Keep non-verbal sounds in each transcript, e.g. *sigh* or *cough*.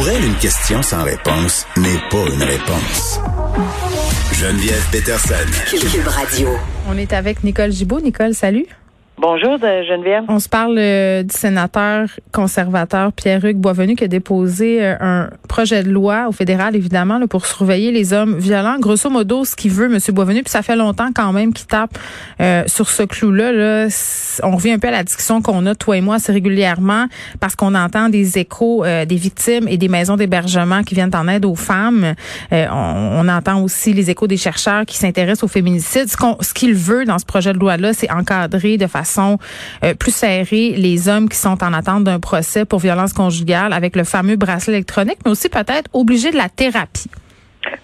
Pour elle, une question sans réponse n'est pas une réponse. Geneviève Peterson. Cube Radio. On est avec Nicole Gibaud. Nicole, salut. Bonjour euh, Geneviève. On se parle euh, du sénateur conservateur Pierre-Hugues Boisvenu qui a déposé euh, un projet de loi au fédéral, évidemment, là, pour surveiller les hommes violents. Grosso modo, ce qu'il veut, M. Boisvenu, puis ça fait longtemps quand même qu'il tape sur ce clou-là. Là. On revient un peu à la discussion qu'on a, toi et moi, assez régulièrement, parce qu'on entend des échos des victimes et des maisons d'hébergement qui viennent en aide aux femmes. On, on, entend aussi les échos des chercheurs qui s'intéressent au féminicide. Ce qu'il veut dans ce projet de loi-là, c'est encadrer de façon euh, plus serrée les hommes qui sont en attente d'un procès pour violence conjugale avec le fameux bracelet électronique, mais aussi peut-être obligé de la thérapie.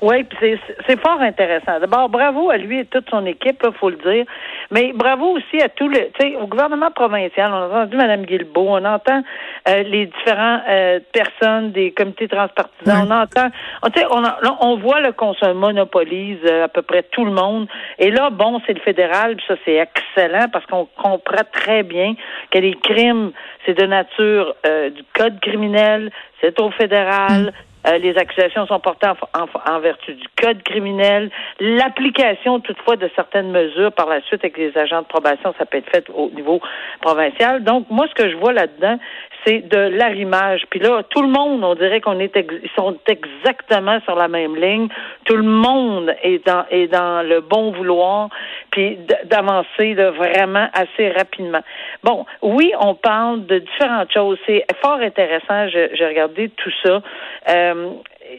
Oui, puis c'est fort intéressant. D'abord, bravo à lui et toute son équipe, il faut le dire. Mais bravo aussi à tout le, tu sais, au gouvernement provincial. On a entendu Mme Guilbeault, on entend euh, les différentes euh, personnes des comités transpartisans, on entend, on, on voit qu'on se monopolise euh, à peu près tout le monde. Et là, bon, c'est le fédéral, puis ça c'est excellent parce qu'on comprend très bien que les crimes, c'est de nature du code criminel, c'est au fédéral. Euh, les accusations sont portées en, vertu du code criminel. L'application, toutefois, de certaines mesures par la suite avec les agents de probation, ça peut être fait au niveau provincial. Donc, moi, ce que je vois là-dedans, c'est de l'arrimage. Puis là, tout le monde, on dirait qu'on est, ils sont exactement sur la même ligne. Tout le monde est dans, est dans le bon vouloir, puis d'avancer vraiment assez rapidement. Bon, oui, on parle de différentes choses. C'est fort intéressant. J'ai regardé tout ça. Euh,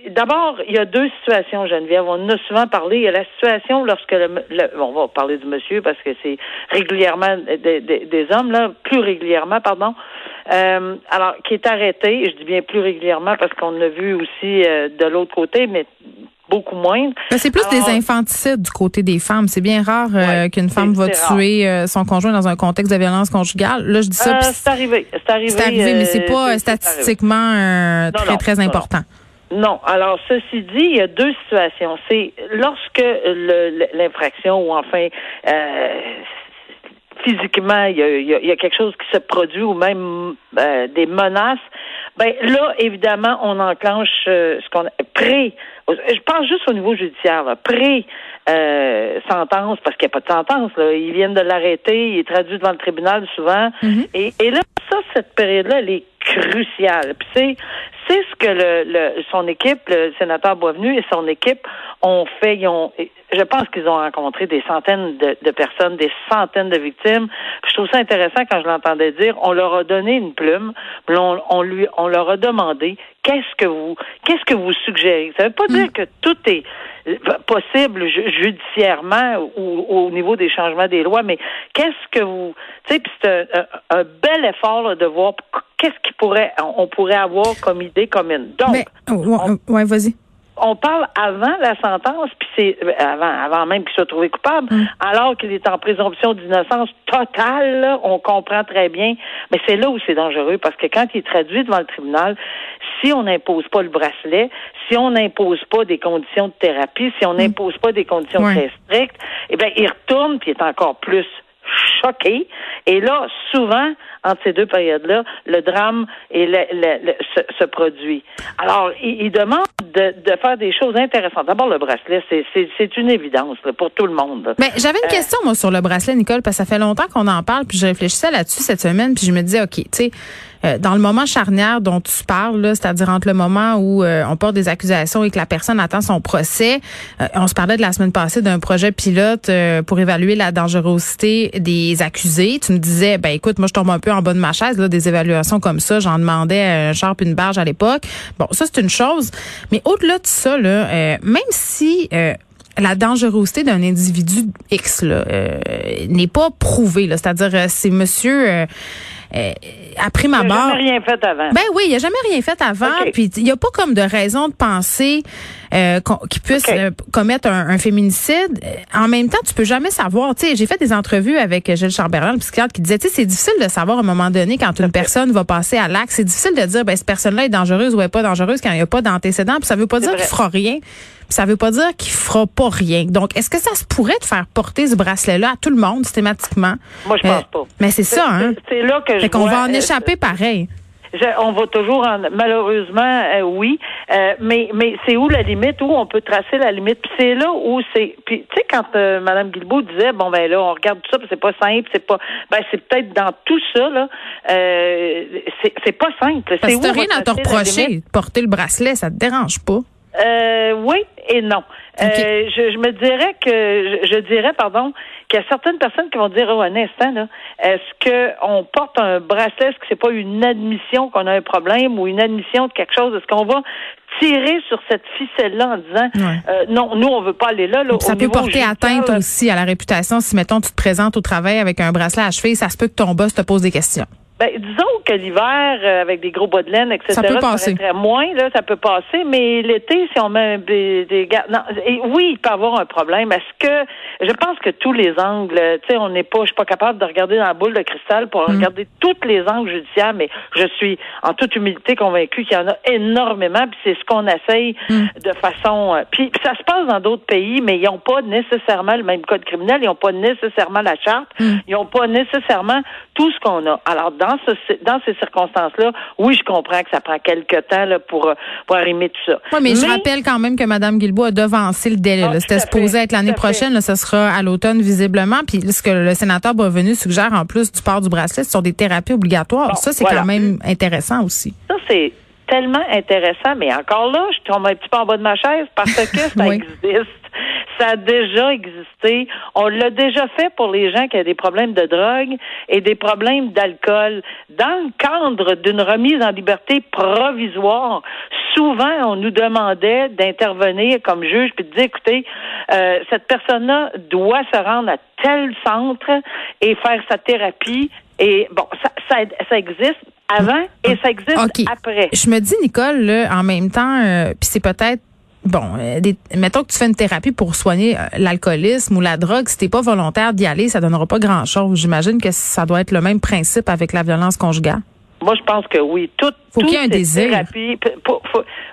D'abord, il y a deux situations, Geneviève. On en a souvent parlé. Il y a la situation lorsque le, on va parler du monsieur parce que c'est régulièrement des, des, hommes là, plus régulièrement, pardon. Euh, alors, qui est arrêté. Je dis bien plus régulièrement parce qu'on a vu aussi euh, de l'autre côté, mais beaucoup moins. c'est plus des infanticides du côté des femmes. C'est bien rare euh, qu'une femme va tuer euh, son conjoint dans un contexte de violence conjugale. Là, je dis ça. c'est arrivé. C'est arrivé. Arrivé, mais c'est pas statistiquement très, très important. Non. Alors, ceci dit, il y a deux situations. C'est lorsque l'infraction ou enfin euh, physiquement, il y, a, quelque chose qui se produit ou même euh, des menaces, ben là, évidemment, on enclenche euh, ce qu'on pré. Je pense juste au niveau judiciaire, pré euh, sentence parce qu'il n'y a pas de sentence. Là. Ils viennent de l'arrêter, il est traduit devant le tribunal souvent. Mm-hmm. et, et là, ça, cette période-là, elle est cruciale. Puis c'est c'est ce que le, son équipe, le sénateur Boisvenu et son équipe ont fait. Ils ont, je pense qu'ils ont rencontré des centaines de, personnes, des centaines de victimes. je trouve ça intéressant quand je l'entendais dire. On leur a donné une plume, on, on lui, on leur a demandé qu'est-ce que vous, qu'est-ce que vous suggérez? Ça veut pas dire mm. que tout est possible judiciairement ou au niveau des changements des lois, mais qu'est-ce que vous, tu sais, c'est un, bel effort de voir qu'est-ce qui pourrait, on pourrait avoir comme idée commune. Donc, ouais, vas-y on parle avant la sentence, puis c'est euh, avant, avant même qu'il soit trouvé coupable, mm. alors qu'il est en présomption d'innocence totale, on comprend très bien. Mais c'est là où c'est dangereux, parce que quand il est traduit devant le tribunal, si on n'impose pas le bracelet, si on n'impose pas des conditions de thérapie, si on mm. n'impose pas des conditions très strictes, eh bien, il retourne puis il est encore plus choqué. Et là, souvent, entre ces deux périodes-là, le drame et se, produit. Alors, il, demande de, faire des choses intéressantes. D'abord, le bracelet, c'est une évidence pour tout le monde. Mais j'avais une euh, question, moi, sur le bracelet, Nicole, parce que ça fait longtemps qu'on en parle, puis je réfléchissais là-dessus cette semaine, puis je me disais, OK, tu sais, euh, dans le moment charnière dont tu parles, c'est-à-dire entre le moment où euh, on porte des accusations et que la personne attend son procès, euh, on se parlait de la semaine passée d'un projet pilote pour évaluer la dangerosité des accusés. Tu me disais, ben écoute, moi je tombe un peu en bas de ma chaise, là, des évaluations comme ça, j'en demandais un charpe une barge à l'époque. Bon, ça c'est une chose, mais au-delà de ça, là, même si la dangerosité d'un individu X n'est pas prouvée, c'est-à-dire c'est monsieur euh, après ma mort. Il n'a jamais rien fait avant. Ben oui, il a jamais rien fait avant. Puis il n'y a pas comme de raison de penser euh, qu'il puisse euh, commettre un, féminicide. Euh, en même temps, tu peux jamais savoir. Tu sais, j'ai fait des entrevues avec Gilles Charbonneau, le psychiatre, qui disait, tu sais, c'est difficile de savoir à un moment donné quand une personne va passer à l'acte. C'est difficile de dire, ben cette personne-là est dangereuse ou est pas dangereuse quand il n'y a pas d'antécédent. Puis ça veut pas dire qu'il fera rien. Puis ça veut pas dire qu'il fera pas rien. Donc, est-ce que ça se pourrait de faire porter ce bracelet-là à tout le monde systématiquement? Moi, je pense pas. Mais c'est ça, hein? C'est là que je. Fait qu'on va en échapper pareil on va toujours en malheureusement euh, oui, euh, mais mais c'est où la limite où on peut tracer la limite? Puis c'est là où c'est puis tu sais quand euh, madame Guilbeault disait bon ben là on regarde tout ça, c'est pas simple, c'est pas ben c'est peut-être dans tout ça là c'est c'est pas simple. C'est rien à te reprocher, porter le bracelet, ça te dérange pas euh, oui et non. Euh, je, je, me dirais que je, dirais pardon qu'il y a certaines personnes qui vont dire oh un instant là est-ce que on porte un bracelet? Est-ce que c'est pas une admission qu'on a un problème ou une admission de quelque chose? Est-ce qu'on va tirer sur cette ficelle là en disant euh, non nous on veut pas aller là, là ça peut porter atteinte aussi à la réputation si mettons tu te présentes au travail avec un bracelet à cheville ça se peut que ton boss te pose des questions ben, disons que l'hiver, euh, avec des gros bas de laine, etc., ça peut passer. moins, là, ça peut passer, mais l'été, si on met des, des non, et oui, il peut y avoir un problème. Est-ce que, je pense que tous les angles, tu sais, on n'est pas, je suis pas capable de regarder dans la boule de cristal pour mm. regarder tous les angles judiciaires, mais je suis en toute humilité convaincu qu'il y en a énormément, puis c'est ce qu'on essaye mm. de façon, euh, puis, ça se passe dans d'autres pays, mais ils n'ont pas nécessairement le même code criminel, ils n'ont pas nécessairement la charte, mm. ils n'ont pas nécessairement tout ce qu'on a. Alors, dans dans, ces circonstances-là, oui, je comprends que ça prend quelques temps là, pour, pour arrimer tout ça. Oui, mais, je rappelle quand même que Mme Guilbault a devancé le délai. Ah, C'était supposé être l'année prochaine. Là, ce sera à l'automne, visiblement. Puis ce que le sénateur Boisvenu suggère, en plus du port du bracelet, ce sont des thérapies obligatoires. ça, c'est quand même intéressant aussi. Ça, c'est tellement intéressant, mais encore là, je tombe un petit peu en bas de ma chaise parce que ça *laughs* existe. Ça a déjà existé. On l'a déjà fait pour les gens qui ont des problèmes de drogue et des problèmes d'alcool. Dans le cadre d'une remise en liberté provisoire, souvent, on nous demandait d'intervenir comme juge puis de dire, écoutez, euh, cette personne-là doit se rendre à tel centre et faire sa thérapie. Et bon, ça, ça, ça existe avant et ça existe après. Je me dis, Nicole, là, en même temps, euh, puis c'est peut-être bon, euh, mettons que tu fais une thérapie pour soigner euh, l'alcoolisme ou la drogue, si t'es pas volontaire d'y aller, ça donnera pas grand-chose. J'imagine que ça doit être le même principe avec la violence conjugale. Moi, je pense que oui. Tout, faut qu'il y ait un désir.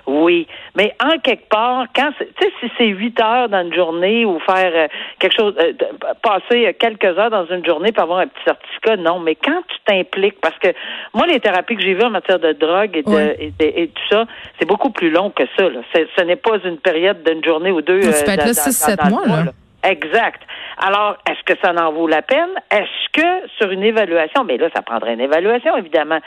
oui, mais en quelque part, quand tu sais, si c'est huit heures dans une journée ou faire euh, quelque chose, euh, passer quelques heures dans une journée pour avoir un petit certificat, non. Mais quand tu t'impliques, parce que moi, les thérapies que j'ai vues en matière de drogue et, de, et, tout ça, c'est beaucoup plus long que ça. Là. Ce n'est pas une période d'une journée ou deux. Tu euh, peux être là six, sept mois, là. Exact. Alors, est-ce que ça en vaut la peine? Est-ce que sur une évaluation, mais là, ça prendrait une évaluation, évidemment.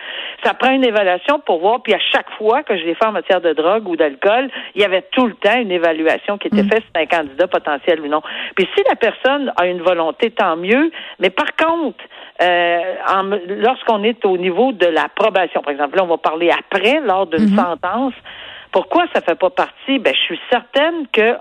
Ça prend une évaluation pour voir, puis à chaque fois que je l'ai fait en matière de drogue ou d'alcool, il y avait tout le temps une évaluation qui était mm. faite sur un candidat potentiel ou non. Puis si la personne a une volonté, tant mieux. Mais par contre, euh, lorsqu'on est au niveau de la probation, par exemple, là, on va parler après, lors d'une mm-hmm. sentence, pourquoi ça fait pas partie? Ben, je suis certaine que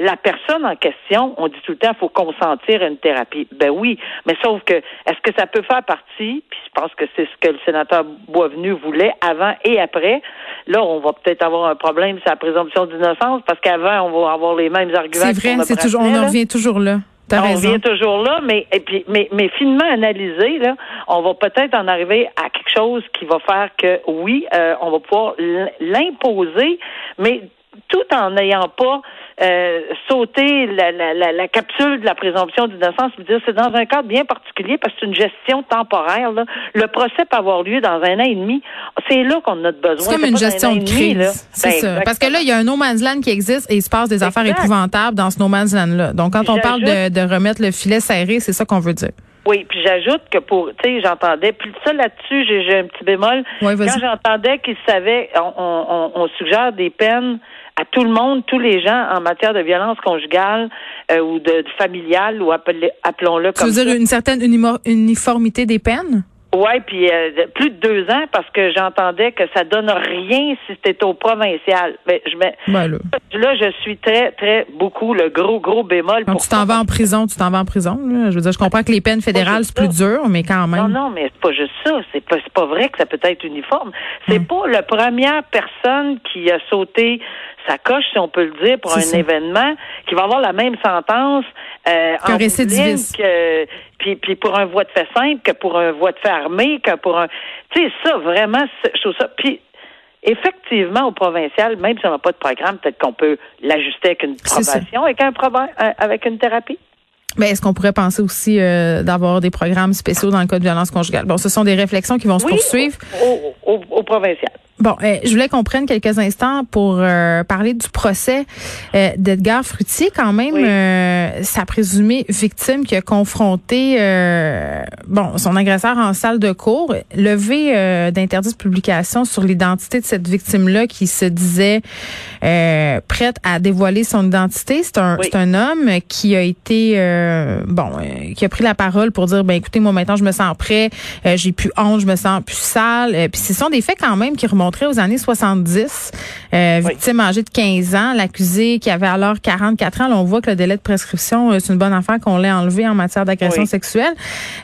la personne en question, on dit tout le temps, il faut consentir à une thérapie. Ben oui, mais sauf que, est-ce que ça peut faire partie, puis je pense que c'est ce que le sénateur Boisvenu voulait avant et après. Là, on va peut-être avoir un problème sur la présomption d'innocence, parce qu'avant, on va avoir les mêmes arguments. C'est vrai, c'est toujours, on en revient toujours là. On revient toujours là, mais et puis mais, mais finement analysé, là, on va peut-être en arriver à quelque chose qui va faire que oui, euh, on va pouvoir l'imposer, mais tout en n'ayant pas euh, sauté la, la, la, capsule de la présomption d'innocence, dire c'est dans un cadre bien particulier parce que c'est une gestion temporaire. Là. Le procès peut avoir lieu dans un an et demi. C'est là qu'on a besoin. C'est comme une gestion de crise. C'est ben, ça. Parce que là, il y a un no man's land qui existe et il se passe des affaires épouvantables dans ce no man's land-là. Donc, quand on parle de, de remettre le filet serré, c'est ça qu'on veut dire. Oui, puis j'ajoute que pour, tu sais, j'entendais, plus ça là-dessus, j'ai un petit bémol. quand j'entendais qu'ils savaient, on, on, on, suggère des peines à tout le monde, tous les gens en matière de violence conjugale euh, ou de, familiale ou appelons-le comme. Tu veux dire une certaine uniformité des peines? Oui, puis euh, plus de deux ans parce que j'entendais que ça donne rien si c'était au provincial. Mais je mets, ben là. je suis très, très beaucoup le gros, gros bémol. Quand tu t'en vas en prison, tu t'en vas en prison. Je veux dire, je comprends que les peines fédérales c'est plus dur, mais quand même. Non, non, mais c'est pas juste ça. C'est pas, pas vrai que ça peut être uniforme. C'est pas la première personne qui a sauté sa coche, si on peut le dire, pour un événement qui va avoir la même sentence euh, en récidiviste. Que, puis, puis pour un voie de fait simple que pour un voie de fait armé, que pour un... Tu sais, ça, vraiment, je trouve ça... Puis, effectivement, au provincial, même si on n'a pas de programme, peut-être qu'on peut l'ajuster avec une probation, avec, un, avec une thérapie. Mais est-ce qu'on pourrait penser aussi euh, d'avoir des programmes spéciaux dans le cas de violence conjugale? Bon, ce sont des réflexions qui vont se poursuivre. Au, au, au provincial. Bon, euh, je voulais qu'on prenne quelques instants pour euh, parler du procès euh, d'Edgar Frutier. Quand même, sa présumée victime qui a confronté bon son agresseur en salle de cours, levé d'interdit de publication sur l'identité de cette victime-là qui se disait prête à dévoiler son identité. C'est un, c'est un homme qui a été bon, qui a pris la parole pour dire ben écoutez moi maintenant je me sens prêt, j'ai plus honte, je me sens plus sale. Puis ce sont des faits quand même qui remontent aux années 70. Euh, victime âgée de 15 ans, l'accusé qui avait alors 44 ans. Là, on voit que le délai de prescription, euh, c'est une bonne affaire qu'on l'ait enlevé en matière d'agression sexuelle.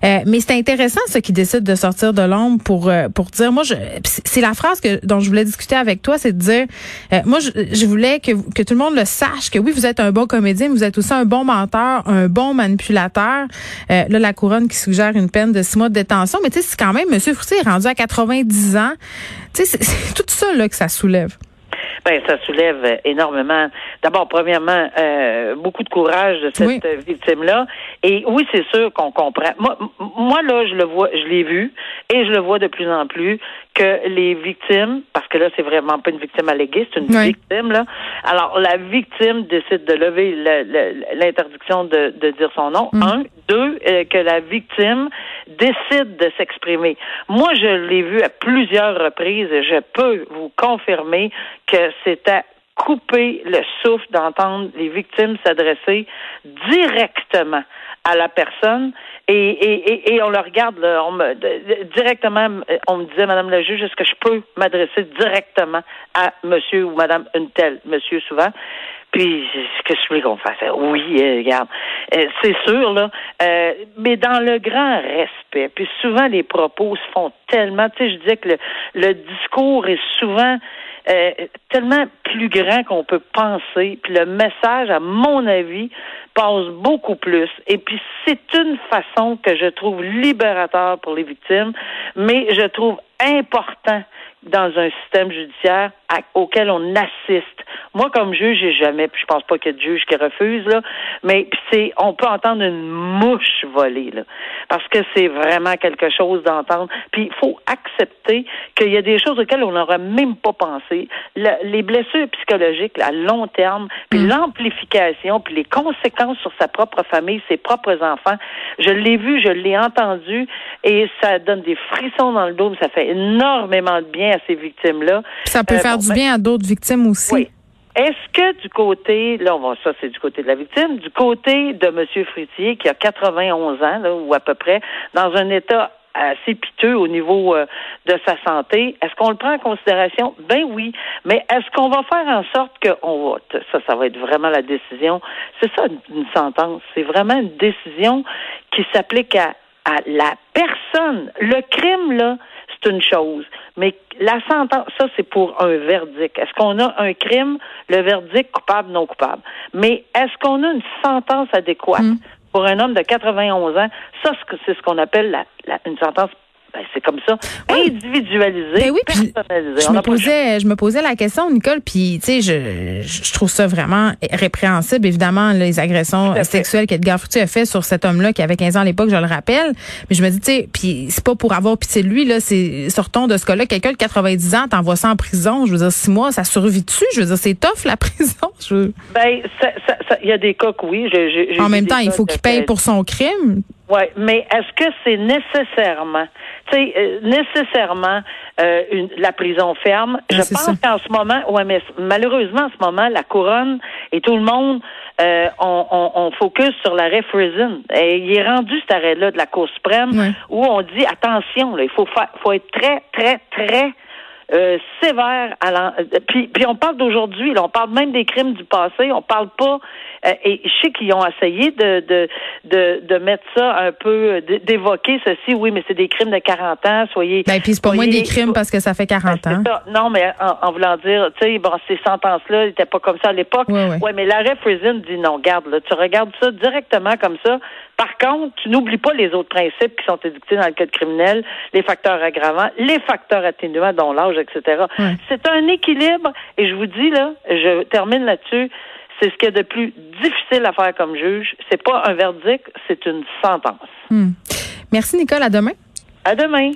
Euh, mais c'est intéressant ce qui décide de sortir de l'ombre pour pour dire, moi, c'est la phrase que dont je voulais discuter avec toi, c'est de dire, moi, je, je, voulais que que tout le monde le sache que oui, vous êtes un bon comédien, mais vous êtes aussi un bon menteur, un bon manipulateur. là, la couronne qui suggère une peine de six mois de détention, mais tu sais, c'est quand même, Monsieur Froutier est rendu à 90 ans. Tu sais, tout ça là, que ça soulève. Ben, ça soulève énormément. D'abord, premièrement, euh, beaucoup de courage de cette victime-là. Et oui, c'est sûr qu'on comprend. Moi, moi, là, je le vois, je l'ai vu, et je le vois de plus en plus que les victimes, parce que là, c'est vraiment pas une victime alléguée, c'est une victime, là. Alors, la victime décide de lever l'interdiction de, de, dire son nom. Mm. Un. Deux, euh, que la victime décide de s'exprimer. Moi, je l'ai vu à plusieurs reprises et je peux vous confirmer que c'était couper le souffle d'entendre les victimes s'adresser directement à la personne et, et, et, on le regarde là, on me, directement on me disait Madame la juge est-ce que je peux m'adresser directement à Monsieur ou Madame une telle Monsieur souvent? Puis, qu'est-ce que je voulais qu'on fasse? Oui, euh, regarde. Euh, c'est sûr, là. Euh, mais dans le grand respect. Puis souvent, les propos se font tellement. Tu sais, je disais que le, le discours est souvent euh, tellement plus grand qu'on peut penser. Puis le message, à mon avis, passe beaucoup plus. Et puis c'est une façon que je trouve libérateur pour les victimes, mais je trouve important dans un système judiciaire auquel on assiste. Moi, comme juge, j'ai jamais, puis je pense pas qu'il y ait de juge qui refuse, là, mais c'est, on peut entendre une mouche voler, là, parce que c'est vraiment quelque chose d'entendre. Puis il faut accepter qu'il y a des choses auxquelles on n'aurait même pas pensé. les blessures psychologiques à long terme, puis mm. l'amplification, puis les conséquences sur sa propre famille, ses propres enfants. Je l'ai vu, je l'ai entendu, et ça donne des frissons dans le dos, ça fait énormément de bien à ces victimes-là. Ça peut euh, faire du bien à d'autres victimes aussi. Oui. Est-ce que du côté, là, on va, ça c'est du côté de la victime, du côté de M. Fritier, qui a 91 ans, là, ou à peu près, dans un état assez piteux au niveau euh, de sa santé. Est-ce qu'on le prend en considération? Ben oui. Mais est-ce qu'on va faire en sorte qu'on va, ça, ça va être vraiment la décision. C'est ça, une sentence. C'est vraiment une décision qui s'applique à, à la personne. Le crime, là, c'est une chose. Mais la sentence, ça, c'est pour un verdict. Est-ce qu'on a un crime, le verdict coupable, non coupable? Mais est-ce qu'on a une sentence adéquate? Hmm. Pour un homme de 91 ans, ça, c'est ce qu'on appelle la, une sentence ben, c'est comme ça, individualisé, ben oui, personnalisé. Je me posais, je me posais la question, Nicole, puis tu sais, je, je trouve ça vraiment répréhensible, évidemment, les agressions sexuelles qu'Edgar Frutti a fait sur cet homme-là qui avait 15 ans à l'époque, je le rappelle. Mais je me dis, tu sais, puis c'est pas pour avoir pitié de lui là, c'est sortons de ce cas-là, quelqu'un de 90 ans, t'envoies ça en prison, je veux dire six mois, ça survit dessus, je veux dire c'est tough la *laughs* prison. Je... Ben, il y a des cas que oui. en même temps, il faut qu'il paye pour son crime. Oui, mais est-ce que c'est nécessairement, tu sais, euh, nécessairement euh, une, la prison ferme? Je pense qu'en ce moment, ouais, mais malheureusement, en ce moment, la couronne et tout le monde, euh, on, on, on, focus sur l'arrêt Friesen. Et il est rendu cet arrêt-là de la Cour suprême où on dit attention, là, il faut faire, faut être très, très, très euh, sévère. À puis, puis on parle d'aujourd'hui, on parle même des crimes du passé, on parle pas. Euh, et je sais qu'ils ont essayé de, de, de, de, mettre ça un peu, d'évoquer ceci, oui, mais c'est des crimes de 40 ans, soyez. Ben, puis c'est pas moins des crimes parce que ça fait 40 ben, ans. Non, mais en, voulant dire, tu sais, bon, ces sentences-là n'étaient pas comme ça à l'époque. Oui, ouais. mais l'arrêt Friesen dit non, garde, là, tu regardes ça directement comme ça. Par contre, tu n'oublies pas les autres principes qui sont édictés dans le code criminel, les facteurs aggravants, les facteurs atténuants, dont l'âge, etc. C'est un équilibre, et je vous dis, là, je termine là-dessus, C'est ce qui est de plus difficile à faire comme juge. C'est pas un verdict, c'est une sentence. Hmm. Merci, Nicole. À demain. À demain.